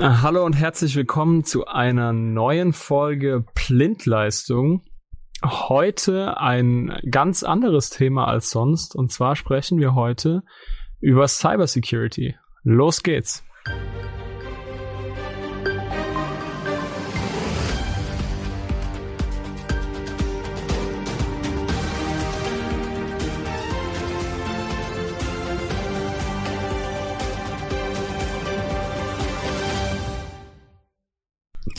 Hallo und herzlich willkommen zu einer neuen Folge Blindleistung. Heute ein ganz anderes Thema als sonst und zwar sprechen wir heute über Cybersecurity. Los geht's.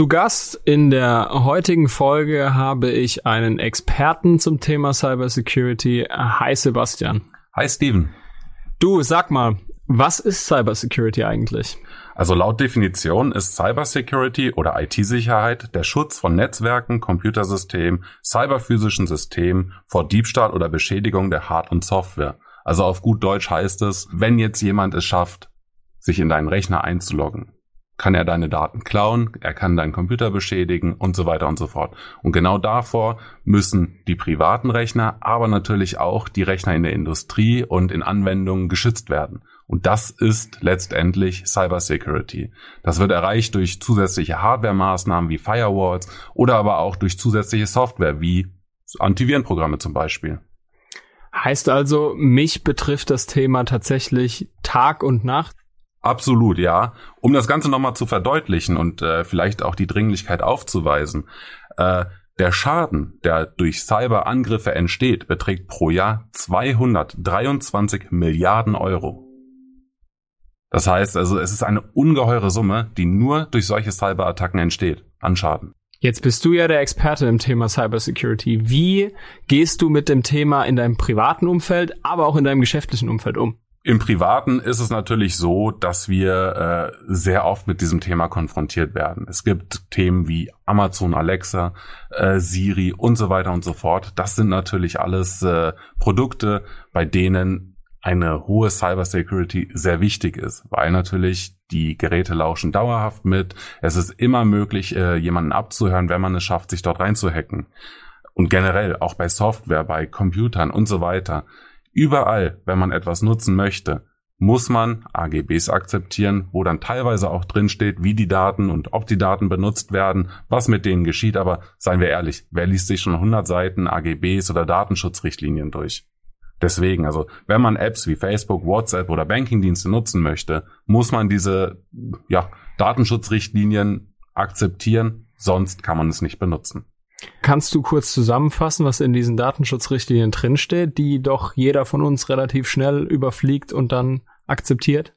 Zu Gast in der heutigen Folge habe ich einen Experten zum Thema Cybersecurity. Hi Sebastian. Hi Steven. Du, sag mal, was ist Cybersecurity eigentlich? Also laut Definition ist Cybersecurity oder IT-Sicherheit der Schutz von Netzwerken, Computersystemen, cyberphysischen Systemen vor Diebstahl oder Beschädigung der Hard- und Software. Also auf gut Deutsch heißt es, wenn jetzt jemand es schafft, sich in deinen Rechner einzuloggen, kann er deine Daten klauen, er kann deinen Computer beschädigen und so weiter und so fort. Und genau davor müssen die privaten Rechner, aber natürlich auch die Rechner in der Industrie und in Anwendungen geschützt werden. Und das ist letztendlich Cybersecurity. Das wird erreicht durch zusätzliche Hardware-Maßnahmen wie Firewalls oder aber auch durch zusätzliche Software wie Antivirenprogramme zum Beispiel. Heißt also, mich betrifft das Thema tatsächlich Tag und Nacht? Absolut, ja. Um das Ganze nochmal zu verdeutlichen und äh, vielleicht auch die Dringlichkeit aufzuweisen. Äh, der Schaden, der durch Cyberangriffe entsteht, beträgt pro Jahr 223 Milliarden Euro. Das heißt also, es ist eine ungeheure Summe, die nur durch solche Cyberattacken entsteht, an Schaden. Jetzt bist du ja der Experte im Thema Cybersecurity. Wie gehst du mit dem Thema in deinem privaten Umfeld, aber auch in deinem geschäftlichen Umfeld um? Im Privaten ist es natürlich so, dass wir äh, sehr oft mit diesem Thema konfrontiert werden. Es gibt Themen wie Amazon Alexa, äh, Siri und so weiter und so fort. Das sind natürlich alles äh, Produkte, bei denen eine hohe Cybersecurity sehr wichtig ist, weil natürlich die Geräte lauschen dauerhaft mit. Es ist immer möglich, äh, jemanden abzuhören, wenn man es schafft, sich dort reinzuhacken. Und generell auch bei Software, bei Computern und so weiter. Überall, wenn man etwas nutzen möchte, muss man AGBs akzeptieren, wo dann teilweise auch drin steht, wie die Daten und ob die Daten benutzt werden, was mit denen geschieht. Aber seien wir ehrlich, wer liest sich schon 100 Seiten AGBs oder Datenschutzrichtlinien durch? Deswegen, also wenn man Apps wie Facebook, WhatsApp oder Bankingdienste nutzen möchte, muss man diese ja, Datenschutzrichtlinien akzeptieren, sonst kann man es nicht benutzen. Kannst du kurz zusammenfassen, was in diesen Datenschutzrichtlinien drinsteht, die doch jeder von uns relativ schnell überfliegt und dann akzeptiert?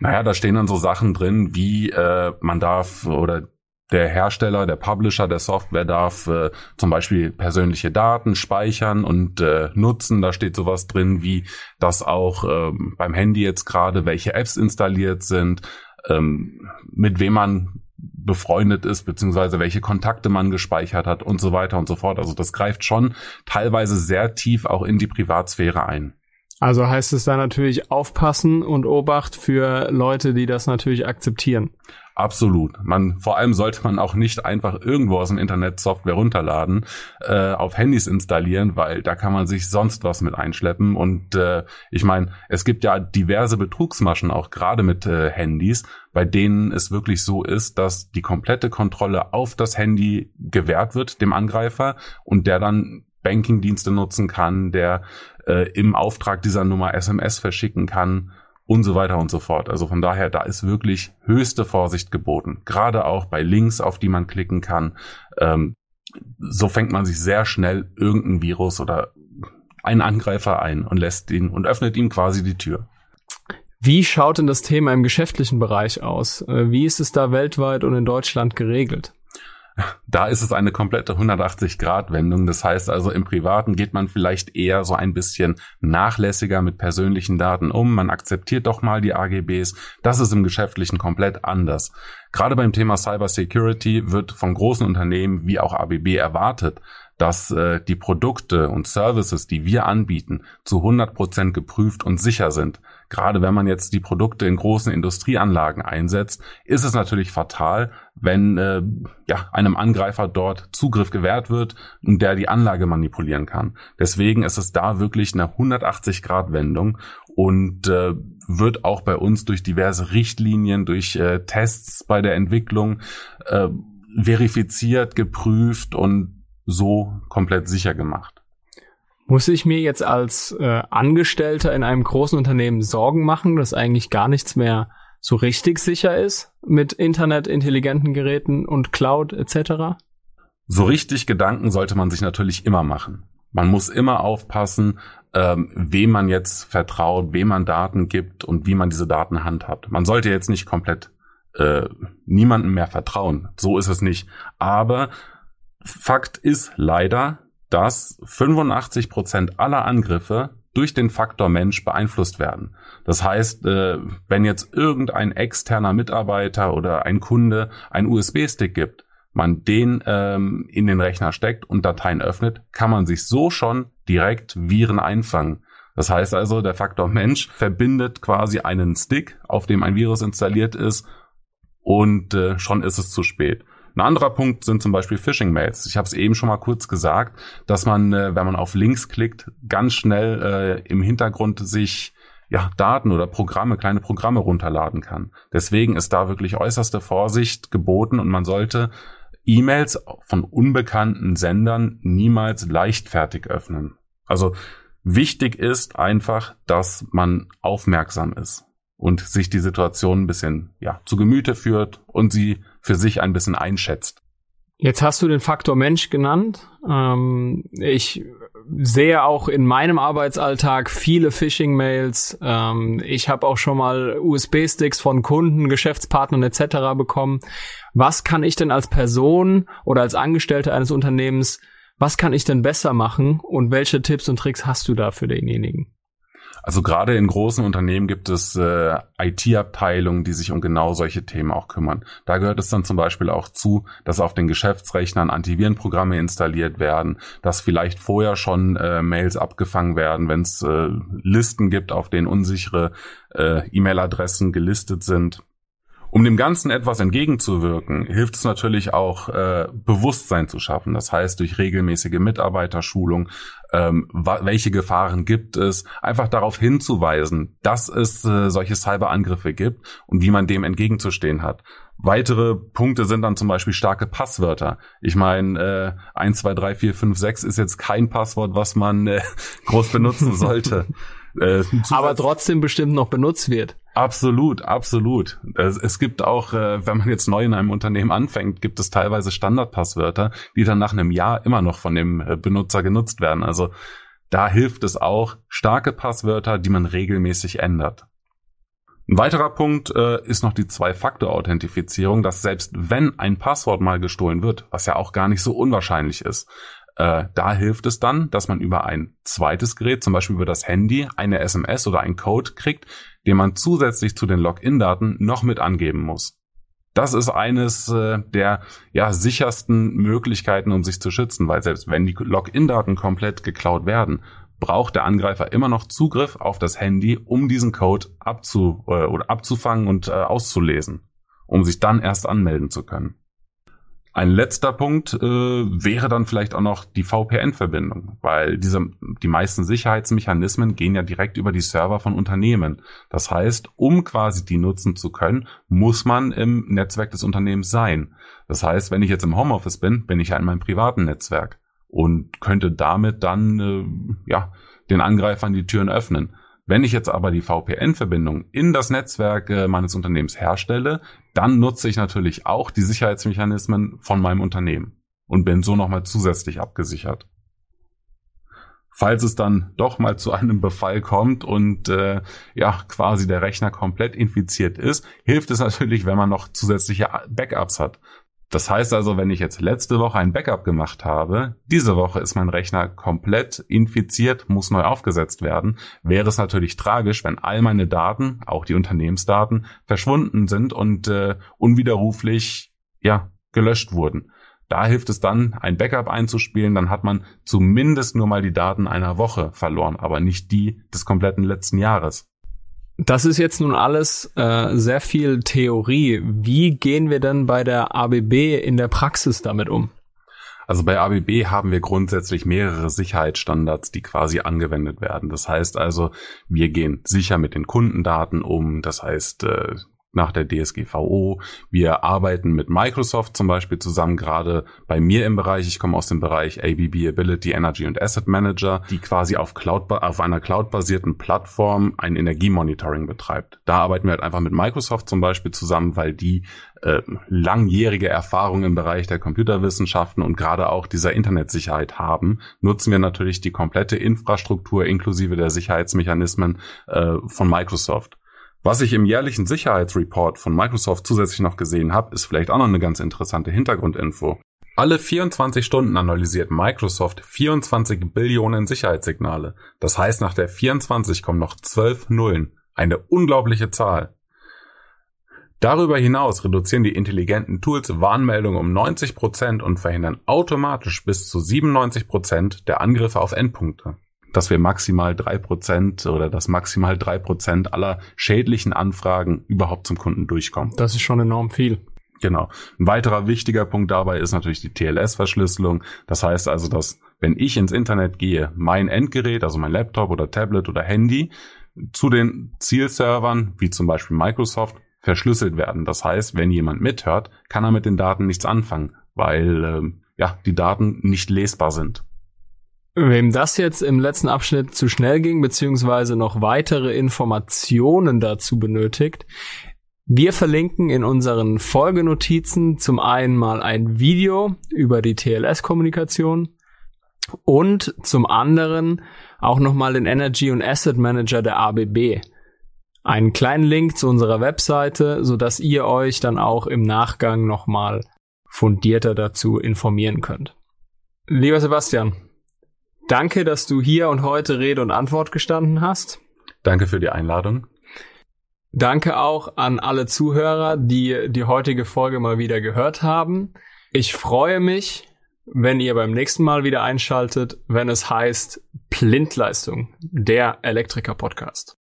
Naja, da stehen dann so Sachen drin, wie äh, man darf oder der Hersteller, der Publisher der Software darf äh, zum Beispiel persönliche Daten speichern und äh, nutzen. Da steht sowas drin, wie dass auch äh, beim Handy jetzt gerade welche Apps installiert sind, ähm, mit wem man befreundet ist, beziehungsweise welche Kontakte man gespeichert hat und so weiter und so fort. Also das greift schon teilweise sehr tief auch in die Privatsphäre ein. Also heißt es da natürlich aufpassen und Obacht für Leute, die das natürlich akzeptieren. Absolut. Man, vor allem sollte man auch nicht einfach irgendwo aus dem Internet Software runterladen, äh, auf Handys installieren, weil da kann man sich sonst was mit einschleppen. Und äh, ich meine, es gibt ja diverse Betrugsmaschen auch gerade mit äh, Handys, bei denen es wirklich so ist, dass die komplette Kontrolle auf das Handy gewährt wird dem Angreifer und der dann Bankingdienste nutzen kann, der äh, im Auftrag dieser Nummer SMS verschicken kann und so weiter und so fort. Also von daher, da ist wirklich höchste Vorsicht geboten. Gerade auch bei Links, auf die man klicken kann. Ähm, so fängt man sich sehr schnell irgendein Virus oder einen Angreifer ein und lässt ihn und öffnet ihm quasi die Tür. Wie schaut denn das Thema im geschäftlichen Bereich aus? Äh, wie ist es da weltweit und in Deutschland geregelt? Da ist es eine komplette 180-Grad-Wendung. Das heißt also, im Privaten geht man vielleicht eher so ein bisschen nachlässiger mit persönlichen Daten um. Man akzeptiert doch mal die AGBs. Das ist im Geschäftlichen komplett anders. Gerade beim Thema Cyber Security wird von großen Unternehmen wie auch ABB erwartet, dass äh, die Produkte und Services, die wir anbieten, zu 100 Prozent geprüft und sicher sind. Gerade wenn man jetzt die Produkte in großen Industrieanlagen einsetzt, ist es natürlich fatal, wenn äh, ja, einem Angreifer dort Zugriff gewährt wird und der die Anlage manipulieren kann. Deswegen ist es da wirklich eine 180-Grad-Wendung und äh, wird auch bei uns durch diverse Richtlinien, durch äh, Tests bei der Entwicklung äh, verifiziert, geprüft und so komplett sicher gemacht. Muss ich mir jetzt als äh, Angestellter in einem großen Unternehmen Sorgen machen, dass eigentlich gar nichts mehr so richtig sicher ist mit Internet, intelligenten Geräten und Cloud etc.? So richtig Gedanken sollte man sich natürlich immer machen. Man muss immer aufpassen, ähm, wem man jetzt vertraut, wem man Daten gibt und wie man diese Daten handhabt. Man sollte jetzt nicht komplett äh, niemandem mehr vertrauen. So ist es nicht. Aber Fakt ist leider, dass 85 Prozent aller Angriffe durch den Faktor Mensch beeinflusst werden. Das heißt, äh, wenn jetzt irgendein externer Mitarbeiter oder ein Kunde einen USB-Stick gibt, man den ähm, in den Rechner steckt und Dateien öffnet, kann man sich so schon direkt Viren einfangen. Das heißt also, der Faktor Mensch verbindet quasi einen Stick, auf dem ein Virus installiert ist, und äh, schon ist es zu spät. Ein anderer Punkt sind zum Beispiel Phishing-Mails. Ich habe es eben schon mal kurz gesagt, dass man, äh, wenn man auf Links klickt, ganz schnell äh, im Hintergrund sich ja, Daten oder Programme, kleine Programme runterladen kann. Deswegen ist da wirklich äußerste Vorsicht geboten und man sollte E-Mails von unbekannten Sendern niemals leichtfertig öffnen. Also wichtig ist einfach, dass man aufmerksam ist und sich die Situation ein bisschen ja, zu Gemüte führt und sie für sich ein bisschen einschätzt. Jetzt hast du den Faktor Mensch genannt. Ähm, ich sehe auch in meinem Arbeitsalltag viele Phishing-Mails. Ähm, ich habe auch schon mal USB-Sticks von Kunden, Geschäftspartnern etc. bekommen. Was kann ich denn als Person oder als Angestellte eines Unternehmens, was kann ich denn besser machen und welche Tipps und Tricks hast du da für denjenigen? Also gerade in großen Unternehmen gibt es äh, IT-Abteilungen, die sich um genau solche Themen auch kümmern. Da gehört es dann zum Beispiel auch zu, dass auf den Geschäftsrechnern Antivirenprogramme installiert werden, dass vielleicht vorher schon äh, Mails abgefangen werden, wenn es äh, Listen gibt, auf denen unsichere äh, E-Mail-Adressen gelistet sind. Um dem Ganzen etwas entgegenzuwirken, hilft es natürlich auch, äh, Bewusstsein zu schaffen. Das heißt, durch regelmäßige Mitarbeiterschulung, ähm, welche Gefahren gibt es, einfach darauf hinzuweisen, dass es äh, solche Cyberangriffe gibt und wie man dem entgegenzustehen hat. Weitere Punkte sind dann zum Beispiel starke Passwörter. Ich meine, äh, 1, 2, 3, 4, 5, 6 ist jetzt kein Passwort, was man äh, groß benutzen sollte. Äh, Aber trotzdem bestimmt noch benutzt wird. Absolut, absolut. Es, gibt auch, äh, wenn man jetzt neu in einem Unternehmen anfängt, gibt es teilweise Standardpasswörter, die dann nach einem Jahr immer noch von dem äh, Benutzer genutzt werden. Also da hilft es auch, starke Passwörter, die man regelmäßig ändert. Ein weiterer Punkt äh, ist noch die Zwei-Faktor-Authentifizierung, dass selbst wenn ein Passwort mal gestohlen wird, was ja auch gar nicht so unwahrscheinlich ist, äh, da hilft es dann, dass man über ein zweites Gerät, zum Beispiel über das Handy, eine SMS oder einen Code kriegt, den man zusätzlich zu den Login-Daten noch mit angeben muss. Das ist eines äh, der ja, sichersten Möglichkeiten, um sich zu schützen, weil selbst wenn die Login-Daten komplett geklaut werden, braucht der Angreifer immer noch Zugriff auf das Handy, um diesen Code abzu äh, oder abzufangen und äh, auszulesen, um sich dann erst anmelden zu können. Ein letzter Punkt äh, wäre dann vielleicht auch noch die VPN-Verbindung, weil diese, die meisten Sicherheitsmechanismen gehen ja direkt über die Server von Unternehmen. Das heißt, um quasi die nutzen zu können, muss man im Netzwerk des Unternehmens sein. Das heißt, wenn ich jetzt im Homeoffice bin, bin ich ja in meinem privaten Netzwerk und könnte damit dann äh, ja den Angreifern die Türen öffnen. Wenn ich jetzt aber die VPN-Verbindung in das Netzwerk äh, meines Unternehmens herstelle, dann nutze ich natürlich auch die Sicherheitsmechanismen von meinem Unternehmen und bin so nochmal zusätzlich abgesichert. Falls es dann doch mal zu einem Befall kommt und äh, ja quasi der Rechner komplett infiziert ist, hilft es natürlich, wenn man noch zusätzliche Backups hat. Das heißt also, wenn ich jetzt letzte Woche ein Backup gemacht habe, diese Woche ist mein Rechner komplett infiziert, muss neu aufgesetzt werden, wäre es natürlich tragisch, wenn all meine Daten, auch die Unternehmensdaten, verschwunden sind und äh, unwiderruflich ja gelöscht wurden. Da hilft es dann, ein Backup einzuspielen, dann hat man zumindest nur mal die Daten einer Woche verloren, aber nicht die des kompletten letzten Jahres. Das ist jetzt nun alles äh, sehr viel Theorie. Wie gehen wir denn bei der ABB in der Praxis damit um? Also bei ABB haben wir grundsätzlich mehrere Sicherheitsstandards, die quasi angewendet werden. Das heißt also, wir gehen sicher mit den Kundendaten um. Das heißt, äh, nach der DSGVO. Wir arbeiten mit Microsoft zum Beispiel zusammen, gerade bei mir im Bereich. Ich komme aus dem Bereich ABB Ability Energy und Asset Manager, die quasi auf, Cloud, auf einer cloudbasierten Plattform ein Energiemonitoring betreibt. Da arbeiten wir halt einfach mit Microsoft zum Beispiel zusammen, weil die äh, langjährige Erfahrung im Bereich der Computerwissenschaften und gerade auch dieser Internetsicherheit haben, nutzen wir natürlich die komplette Infrastruktur inklusive der Sicherheitsmechanismen äh, von Microsoft. Was ich im jährlichen Sicherheitsreport von Microsoft zusätzlich noch gesehen habe, ist vielleicht auch noch eine ganz interessante Hintergrundinfo. Alle 24 Stunden analysiert Microsoft 24 Billionen Sicherheitssignale. Das heißt, nach der 24 kommen noch 12 Nullen. Eine unglaubliche Zahl. Darüber hinaus reduzieren die intelligenten Tools Warnmeldungen um 90 Prozent und verhindern automatisch bis zu 97 Prozent der Angriffe auf Endpunkte dass wir maximal drei Prozent oder dass maximal drei Prozent aller schädlichen Anfragen überhaupt zum Kunden durchkommen. Das ist schon enorm viel. Genau. Ein weiterer wichtiger Punkt dabei ist natürlich die TLS-Verschlüsselung. Das heißt also, dass wenn ich ins Internet gehe, mein Endgerät, also mein Laptop oder Tablet oder Handy, zu den Zielservern, wie zum Beispiel Microsoft, verschlüsselt werden. Das heißt, wenn jemand mithört, kann er mit den Daten nichts anfangen, weil ähm, ja die Daten nicht lesbar sind. Wem das jetzt im letzten Abschnitt zu schnell ging, beziehungsweise noch weitere Informationen dazu benötigt, wir verlinken in unseren Folgenotizen zum einen mal ein Video über die TLS-Kommunikation und zum anderen auch nochmal den Energy und Asset Manager der ABB. Einen kleinen Link zu unserer Webseite, so dass ihr euch dann auch im Nachgang nochmal fundierter dazu informieren könnt. Lieber Sebastian, Danke, dass du hier und heute Rede und Antwort gestanden hast. Danke für die Einladung. Danke auch an alle Zuhörer, die die heutige Folge mal wieder gehört haben. Ich freue mich, wenn ihr beim nächsten Mal wieder einschaltet, wenn es heißt Blindleistung, der Elektriker Podcast.